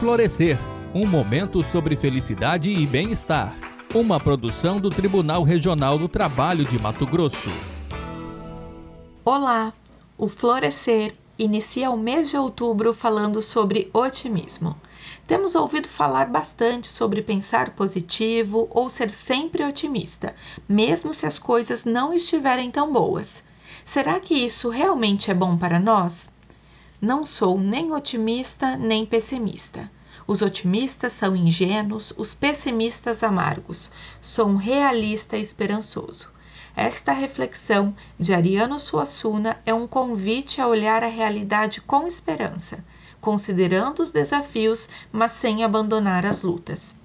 Florescer um momento sobre felicidade e bem-estar. Uma produção do Tribunal Regional do Trabalho de Mato Grosso. Olá! O Florescer inicia o mês de outubro falando sobre otimismo. Temos ouvido falar bastante sobre pensar positivo ou ser sempre otimista, mesmo se as coisas não estiverem tão boas. Será que isso realmente é bom para nós? Não sou nem otimista nem pessimista. Os otimistas são ingênuos, os pessimistas amargos. Sou um realista esperançoso. Esta reflexão de Ariano Suassuna é um convite a olhar a realidade com esperança, considerando os desafios, mas sem abandonar as lutas.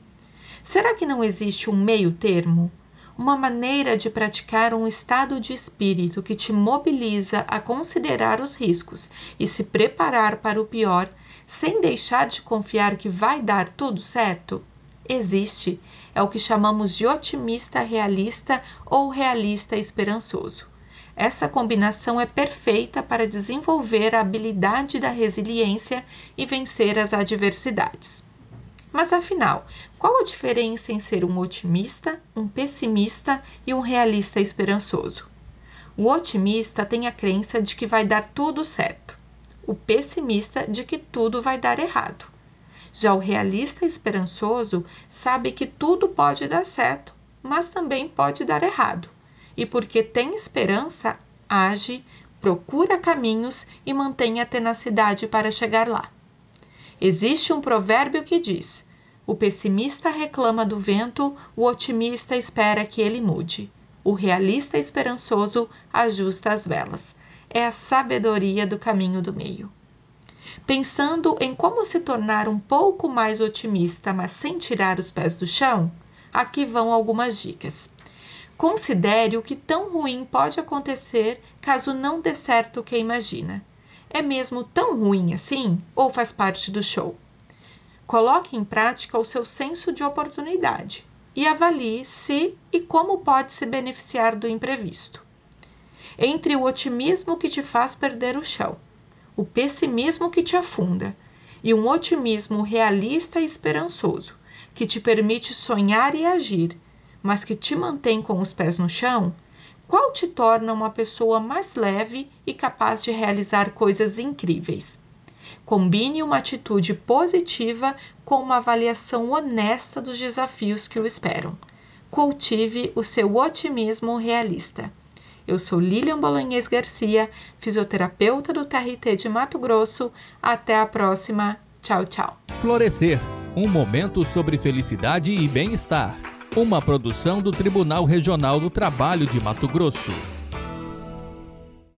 Será que não existe um meio termo? Uma maneira de praticar um estado de espírito que te mobiliza a considerar os riscos e se preparar para o pior, sem deixar de confiar que vai dar tudo certo? Existe. É o que chamamos de otimista realista ou realista esperançoso. Essa combinação é perfeita para desenvolver a habilidade da resiliência e vencer as adversidades. Mas afinal, qual a diferença em ser um otimista, um pessimista e um realista esperançoso? O otimista tem a crença de que vai dar tudo certo, o pessimista de que tudo vai dar errado. Já o realista esperançoso sabe que tudo pode dar certo, mas também pode dar errado. E porque tem esperança, age, procura caminhos e mantém a tenacidade para chegar lá. Existe um provérbio que diz: o pessimista reclama do vento, o otimista espera que ele mude. O realista esperançoso ajusta as velas. É a sabedoria do caminho do meio. Pensando em como se tornar um pouco mais otimista, mas sem tirar os pés do chão, aqui vão algumas dicas. Considere o que tão ruim pode acontecer caso não dê certo o que imagina. É mesmo tão ruim assim ou faz parte do show? Coloque em prática o seu senso de oportunidade e avalie se e como pode se beneficiar do imprevisto. Entre o otimismo que te faz perder o chão, o pessimismo que te afunda e um otimismo realista e esperançoso, que te permite sonhar e agir, mas que te mantém com os pés no chão, qual te torna uma pessoa mais leve e capaz de realizar coisas incríveis? Combine uma atitude positiva com uma avaliação honesta dos desafios que o esperam. Cultive o seu otimismo realista. Eu sou Lilian Bolognese Garcia, fisioterapeuta do TRT de Mato Grosso. Até a próxima. Tchau, tchau. Florescer um momento sobre felicidade e bem-estar. Uma produção do Tribunal Regional do Trabalho de Mato Grosso.